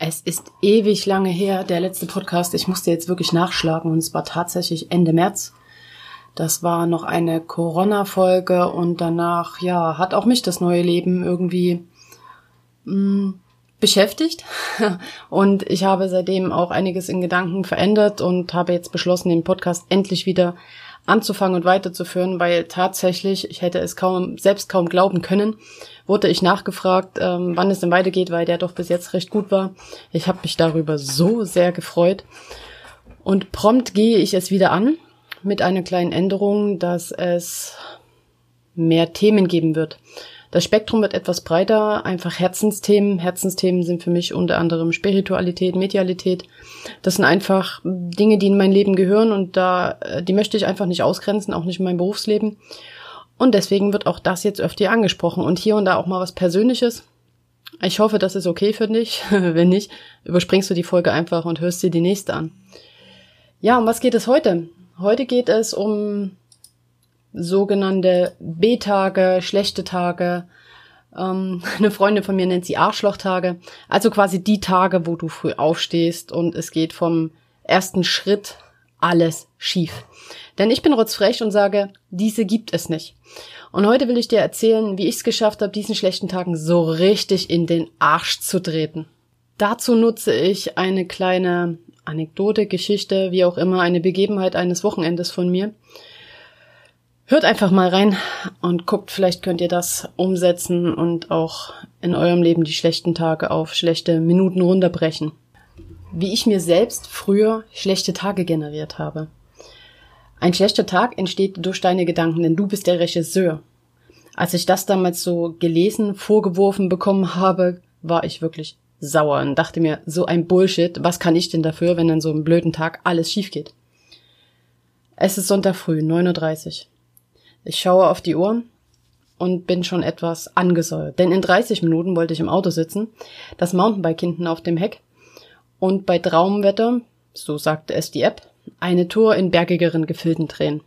es ist ewig lange her, der letzte Podcast. Ich musste jetzt wirklich nachschlagen und es war tatsächlich Ende März. Das war noch eine Corona-Folge und danach, ja, hat auch mich das neue Leben irgendwie mh, mm, beschäftigt. Und ich habe seitdem auch einiges in Gedanken verändert und habe jetzt beschlossen, den Podcast endlich wieder anzufangen und weiterzuführen, weil tatsächlich, ich hätte es kaum, selbst kaum glauben können, wurde ich nachgefragt, ähm, wann es denn weitergeht, weil der doch bis jetzt recht gut war. Ich habe mich darüber so sehr gefreut. Und prompt gehe ich es wieder an mit einer kleinen Änderung, dass es mehr Themen geben wird. Das Spektrum wird etwas breiter, einfach Herzensthemen. Herzensthemen sind für mich unter anderem Spiritualität, Medialität. Das sind einfach Dinge, die in mein Leben gehören und da, äh, die möchte ich einfach nicht ausgrenzen, auch nicht in meinem Berufsleben. Und deswegen wird auch das jetzt öfter angesprochen und hier und da auch mal was Persönliches. Ich hoffe, das ist okay für dich. Wenn nicht, überspringst du die Folge einfach und hörst dir die nächste an. Ja, um was geht es heute? Heute geht es um sogenannte B-Tage, schlechte Tage. Ähm, eine Freundin von mir nennt sie Arschlochtage. Also quasi die Tage, wo du früh aufstehst und es geht vom ersten Schritt alles schief. Denn ich bin rotzfrech und sage, diese gibt es nicht. Und heute will ich dir erzählen, wie ich es geschafft habe, diesen schlechten Tagen so richtig in den Arsch zu treten. Dazu nutze ich eine kleine Anekdote, Geschichte, wie auch immer, eine Begebenheit eines Wochenendes von mir, Hört einfach mal rein und guckt, vielleicht könnt ihr das umsetzen und auch in eurem Leben die schlechten Tage auf schlechte Minuten runterbrechen. Wie ich mir selbst früher schlechte Tage generiert habe. Ein schlechter Tag entsteht durch deine Gedanken, denn du bist der Regisseur. Als ich das damals so gelesen, vorgeworfen bekommen habe, war ich wirklich sauer und dachte mir, so ein Bullshit, was kann ich denn dafür, wenn an so einem blöden Tag alles schief geht? Es ist Sonntag früh, 9.30 Uhr. Ich schaue auf die Uhr und bin schon etwas angesäuert, denn in 30 Minuten wollte ich im Auto sitzen, das Mountainbike hinten auf dem Heck und bei Traumwetter, so sagte es die App, eine Tour in bergigeren Gefilden drehen.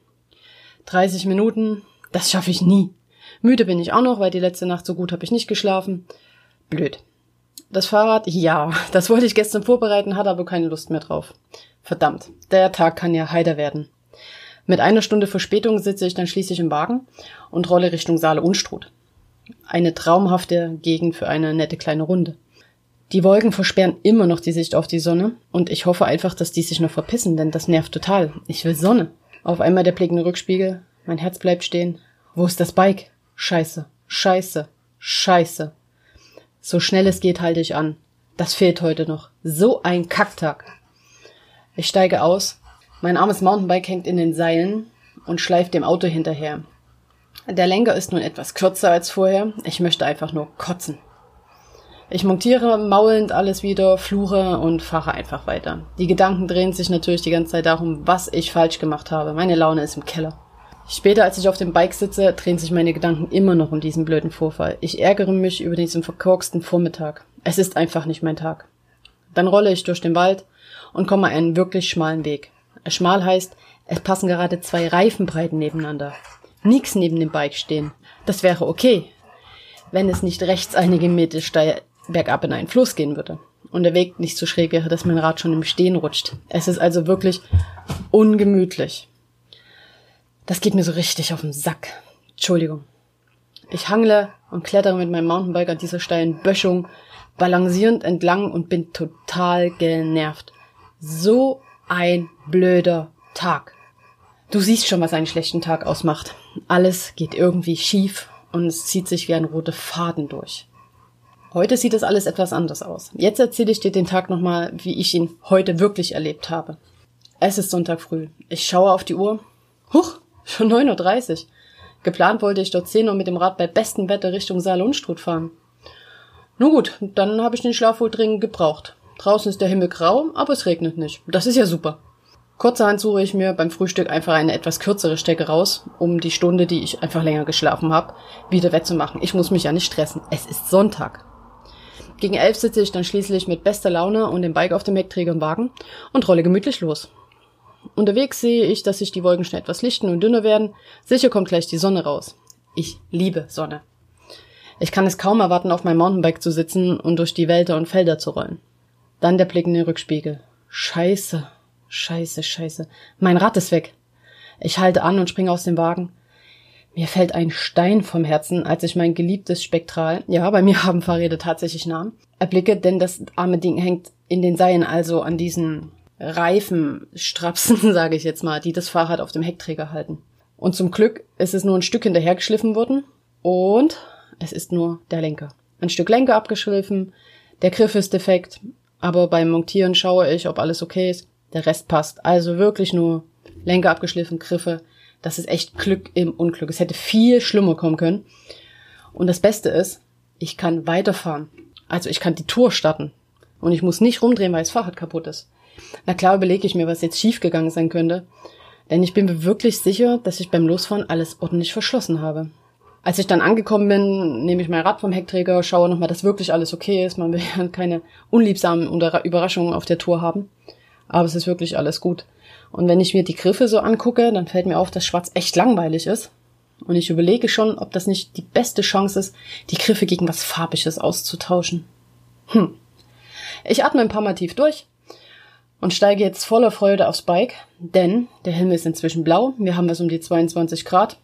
30 Minuten, das schaffe ich nie. Müde bin ich auch noch, weil die letzte Nacht so gut habe ich nicht geschlafen. Blöd. Das Fahrrad, ja, das wollte ich gestern vorbereiten, hatte aber keine Lust mehr drauf. Verdammt, der Tag kann ja heider werden. Mit einer Stunde Verspätung sitze ich dann schließlich im Wagen und rolle Richtung Saale Unstrut. Eine traumhafte Gegend für eine nette kleine Runde. Die Wolken versperren immer noch die Sicht auf die Sonne und ich hoffe einfach, dass die sich noch verpissen, denn das nervt total. Ich will Sonne. Auf einmal der blickende Rückspiegel. Mein Herz bleibt stehen. Wo ist das Bike? Scheiße. Scheiße. Scheiße. So schnell es geht halte ich an. Das fehlt heute noch. So ein Kacktag. Ich steige aus, mein armes Mountainbike hängt in den Seilen und schleift dem Auto hinterher. Der Lenker ist nun etwas kürzer als vorher. Ich möchte einfach nur kotzen. Ich montiere maulend alles wieder, fluche und fahre einfach weiter. Die Gedanken drehen sich natürlich die ganze Zeit darum, was ich falsch gemacht habe. Meine Laune ist im Keller. Später, als ich auf dem Bike sitze, drehen sich meine Gedanken immer noch um diesen blöden Vorfall. Ich ärgere mich über diesen verkorksten Vormittag. Es ist einfach nicht mein Tag. Dann rolle ich durch den Wald und komme einen wirklich schmalen Weg. Schmal heißt, es passen gerade zwei Reifenbreiten nebeneinander. Nix neben dem Bike stehen. Das wäre okay, wenn es nicht rechts einige Meter steil bergab in einen Fluss gehen würde und der Weg nicht so schräg wäre, dass mein Rad schon im Stehen rutscht. Es ist also wirklich ungemütlich. Das geht mir so richtig auf den Sack. Entschuldigung. Ich hangle und klettere mit meinem Mountainbike an dieser steilen Böschung balancierend entlang und bin total genervt. So ein blöder Tag. Du siehst schon, was einen schlechten Tag ausmacht. Alles geht irgendwie schief und es zieht sich wie ein roter Faden durch. Heute sieht das alles etwas anders aus. Jetzt erzähle ich dir den Tag nochmal, wie ich ihn heute wirklich erlebt habe. Es ist Sonntag früh. Ich schaue auf die Uhr. Huch, schon 9.30 Uhr. Geplant wollte ich dort 10 Uhr mit dem Rad bei bestem Wetter Richtung Saal-Unstrut fahren. Nun gut, dann habe ich den Schlaf wohl dringend gebraucht. Draußen ist der Himmel grau, aber es regnet nicht. Das ist ja super. Kurzerhand suche ich mir beim Frühstück einfach eine etwas kürzere Strecke raus, um die Stunde, die ich einfach länger geschlafen habe, wieder wettzumachen. Ich muss mich ja nicht stressen. Es ist Sonntag. Gegen elf sitze ich dann schließlich mit bester Laune und dem Bike auf dem Heckträger im Wagen und rolle gemütlich los. Unterwegs sehe ich, dass sich die Wolken schnell etwas lichten und dünner werden. Sicher kommt gleich die Sonne raus. Ich liebe Sonne. Ich kann es kaum erwarten, auf meinem Mountainbike zu sitzen und durch die Wälder und Felder zu rollen. Dann der Blick in den Rückspiegel. Scheiße, scheiße, scheiße. Mein Rad ist weg. Ich halte an und springe aus dem Wagen. Mir fällt ein Stein vom Herzen, als ich mein geliebtes Spektral, ja, bei mir haben Fahrräder tatsächlich Namen, erblicke, denn das arme Ding hängt in den Seilen, also an diesen Reifenstrapsen, sage ich jetzt mal, die das Fahrrad auf dem Heckträger halten. Und zum Glück ist es nur ein Stück hinterhergeschliffen worden und es ist nur der Lenker. Ein Stück Lenker abgeschliffen, der Griff ist defekt, aber beim Montieren schaue ich, ob alles okay ist. Der Rest passt. Also wirklich nur Lenker abgeschliffen, Griffe. Das ist echt Glück im Unglück. Es hätte viel schlimmer kommen können. Und das Beste ist, ich kann weiterfahren. Also ich kann die Tour starten. Und ich muss nicht rumdrehen, weil das Fahrrad kaputt ist. Na klar überlege ich mir, was jetzt schiefgegangen sein könnte. Denn ich bin mir wirklich sicher, dass ich beim Losfahren alles ordentlich verschlossen habe. Als ich dann angekommen bin, nehme ich mein Rad vom Heckträger, schaue nochmal, dass wirklich alles okay ist. Man will ja keine unliebsamen Überraschungen auf der Tour haben. Aber es ist wirklich alles gut. Und wenn ich mir die Griffe so angucke, dann fällt mir auf, dass Schwarz echt langweilig ist. Und ich überlege schon, ob das nicht die beste Chance ist, die Griffe gegen was Farbiges auszutauschen. Hm. Ich atme ein paar Mal tief durch und steige jetzt voller Freude aufs Bike, denn der Himmel ist inzwischen blau. Wir haben was um die 22 Grad.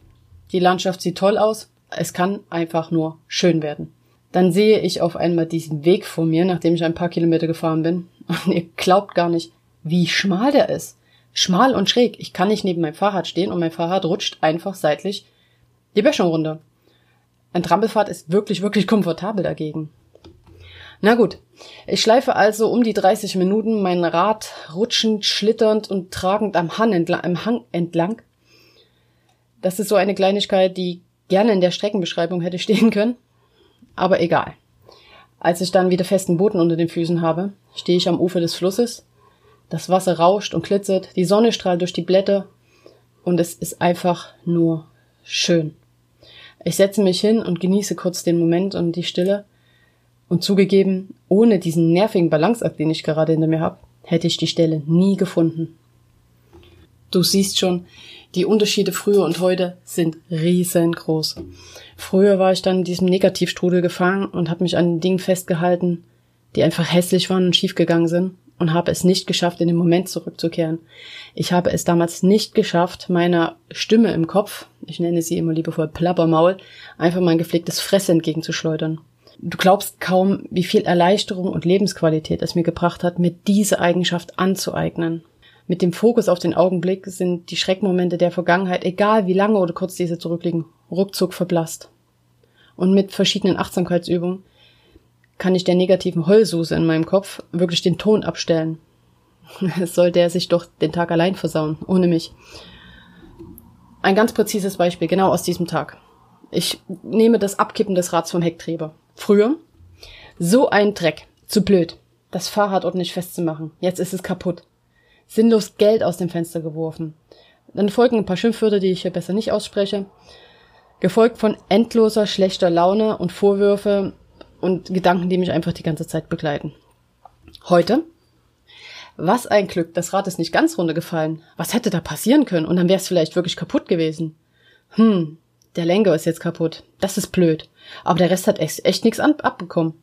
Die Landschaft sieht toll aus. Es kann einfach nur schön werden. Dann sehe ich auf einmal diesen Weg vor mir, nachdem ich ein paar Kilometer gefahren bin. Und ihr glaubt gar nicht, wie schmal der ist. Schmal und schräg. Ich kann nicht neben meinem Fahrrad stehen und mein Fahrrad rutscht einfach seitlich die Böschung runter. Ein Trampelfahrt ist wirklich, wirklich komfortabel dagegen. Na gut. Ich schleife also um die 30 Minuten mein Rad rutschend, schlitternd und tragend am Hang entlang, am Hang entlang das ist so eine Kleinigkeit, die gerne in der Streckenbeschreibung hätte stehen können. Aber egal. Als ich dann wieder festen Boden unter den Füßen habe, stehe ich am Ufer des Flusses. Das Wasser rauscht und glitzert, die Sonne strahlt durch die Blätter und es ist einfach nur schön. Ich setze mich hin und genieße kurz den Moment und die Stille. Und zugegeben, ohne diesen nervigen Balanceakt, den ich gerade hinter mir habe, hätte ich die Stelle nie gefunden. Du siehst schon, die Unterschiede früher und heute sind riesengroß. Früher war ich dann in diesem Negativstrudel gefangen und habe mich an den Dingen festgehalten, die einfach hässlich waren und schiefgegangen sind und habe es nicht geschafft, in den Moment zurückzukehren. Ich habe es damals nicht geschafft, meiner Stimme im Kopf, ich nenne sie immer liebevoll Plappermaul, einfach mein gepflegtes Fresse entgegenzuschleudern. Du glaubst kaum, wie viel Erleichterung und Lebensqualität es mir gebracht hat, mir diese Eigenschaft anzueignen. Mit dem Fokus auf den Augenblick sind die Schreckmomente der Vergangenheit, egal wie lange oder kurz diese zurückliegen, ruckzuck verblasst. Und mit verschiedenen Achtsamkeitsübungen kann ich der negativen Heulsuse in meinem Kopf wirklich den Ton abstellen. Sollte er sich doch den Tag allein versauen, ohne mich. Ein ganz präzises Beispiel, genau aus diesem Tag. Ich nehme das Abkippen des Rads vom Heckträger. Früher, so ein Dreck, zu blöd, das Fahrrad ordentlich festzumachen. Jetzt ist es kaputt sinnlos Geld aus dem Fenster geworfen. Dann folgen ein paar Schimpfwörter, die ich hier besser nicht ausspreche. Gefolgt von endloser schlechter Laune und Vorwürfe und Gedanken, die mich einfach die ganze Zeit begleiten. Heute? Was ein Glück, das Rad ist nicht ganz runtergefallen. Was hätte da passieren können? Und dann wäre es vielleicht wirklich kaputt gewesen. Hm, der Lenker ist jetzt kaputt. Das ist blöd. Aber der Rest hat echt, echt nichts abbekommen.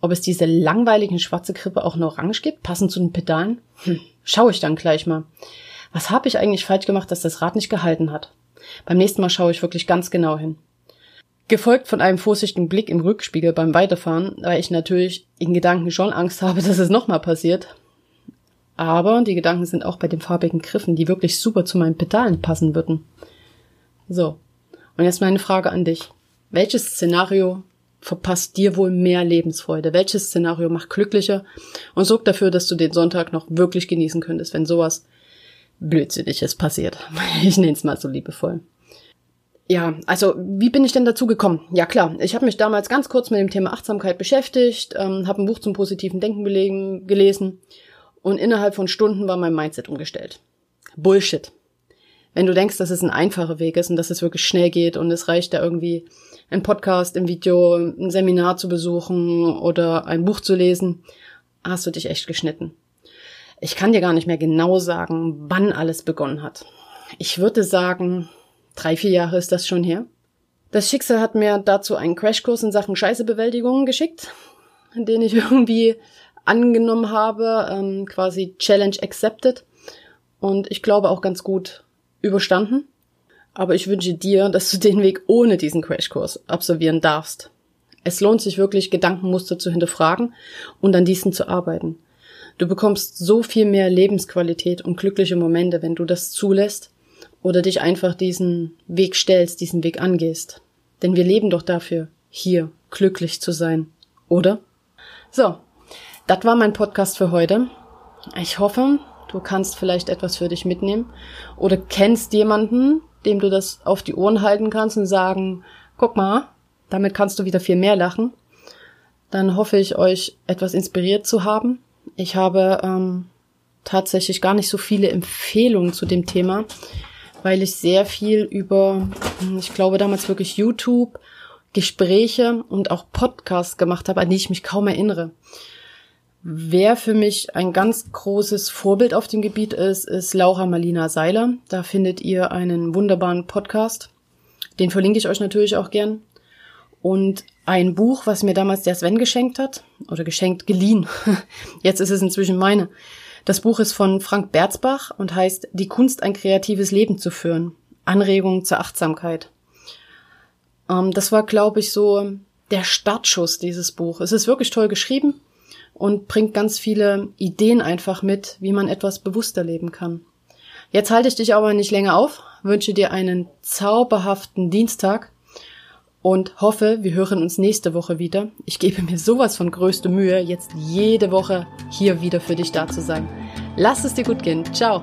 Ob es diese langweiligen schwarze Krippe auch noch orange gibt, passend zu den Pedalen? Hm, schaue ich dann gleich mal. Was habe ich eigentlich falsch gemacht, dass das Rad nicht gehalten hat? Beim nächsten Mal schaue ich wirklich ganz genau hin. Gefolgt von einem vorsichtigen Blick im Rückspiegel beim Weiterfahren, weil ich natürlich in Gedanken schon Angst habe, dass es nochmal passiert. Aber die Gedanken sind auch bei den farbigen Griffen, die wirklich super zu meinen Pedalen passen würden. So. Und jetzt meine Frage an dich. Welches Szenario verpasst dir wohl mehr Lebensfreude? Welches Szenario macht glücklicher und sorgt dafür, dass du den Sonntag noch wirklich genießen könntest, wenn sowas Blödsinniges passiert? Ich nenne es mal so liebevoll. ja, also wie bin ich denn dazu gekommen? Ja klar, ich habe mich damals ganz kurz mit dem Thema Achtsamkeit beschäftigt, ähm, habe ein Buch zum positiven Denken belegen, gelesen und innerhalb von Stunden war mein Mindset umgestellt. Bullshit. Wenn du denkst, dass es ein einfacher Weg ist und dass es wirklich schnell geht und es reicht da irgendwie ein Podcast, ein Video, ein Seminar zu besuchen oder ein Buch zu lesen, hast du dich echt geschnitten. Ich kann dir gar nicht mehr genau sagen, wann alles begonnen hat. Ich würde sagen, drei, vier Jahre ist das schon her. Das Schicksal hat mir dazu einen Crashkurs in Sachen Scheißebewältigung geschickt, den ich irgendwie angenommen habe, ähm, quasi Challenge accepted und ich glaube auch ganz gut überstanden. Aber ich wünsche dir, dass du den Weg ohne diesen Crashkurs absolvieren darfst. Es lohnt sich wirklich, Gedankenmuster zu hinterfragen und an diesen zu arbeiten. Du bekommst so viel mehr Lebensqualität und glückliche Momente, wenn du das zulässt oder dich einfach diesen Weg stellst, diesen Weg angehst. Denn wir leben doch dafür, hier glücklich zu sein, oder? So, das war mein Podcast für heute. Ich hoffe, du kannst vielleicht etwas für dich mitnehmen oder kennst jemanden, dem du das auf die Ohren halten kannst und sagen, guck mal, damit kannst du wieder viel mehr lachen. Dann hoffe ich, euch etwas inspiriert zu haben. Ich habe ähm, tatsächlich gar nicht so viele Empfehlungen zu dem Thema weil ich sehr viel über, ich glaube damals wirklich YouTube, Gespräche und auch Podcasts gemacht habe, an die ich mich kaum erinnere. Wer für mich ein ganz großes Vorbild auf dem Gebiet ist, ist Laura Marlina Seiler. Da findet ihr einen wunderbaren Podcast. Den verlinke ich euch natürlich auch gern. Und ein Buch, was mir damals der Sven geschenkt hat, oder geschenkt, geliehen. Jetzt ist es inzwischen meine. Das Buch ist von Frank Berzbach und heißt Die Kunst, ein kreatives Leben zu führen. Anregung zur Achtsamkeit. Ähm, das war, glaube ich, so der Startschuss dieses Buch. Es ist wirklich toll geschrieben und bringt ganz viele Ideen einfach mit, wie man etwas bewusster leben kann. Jetzt halte ich dich aber nicht länger auf, wünsche dir einen zauberhaften Dienstag und hoffe, wir hören uns nächste Woche wieder. Ich gebe mir sowas von größte Mühe, jetzt jede Woche hier wieder für dich da zu sein. Lass es dir gut gehen. Ciao.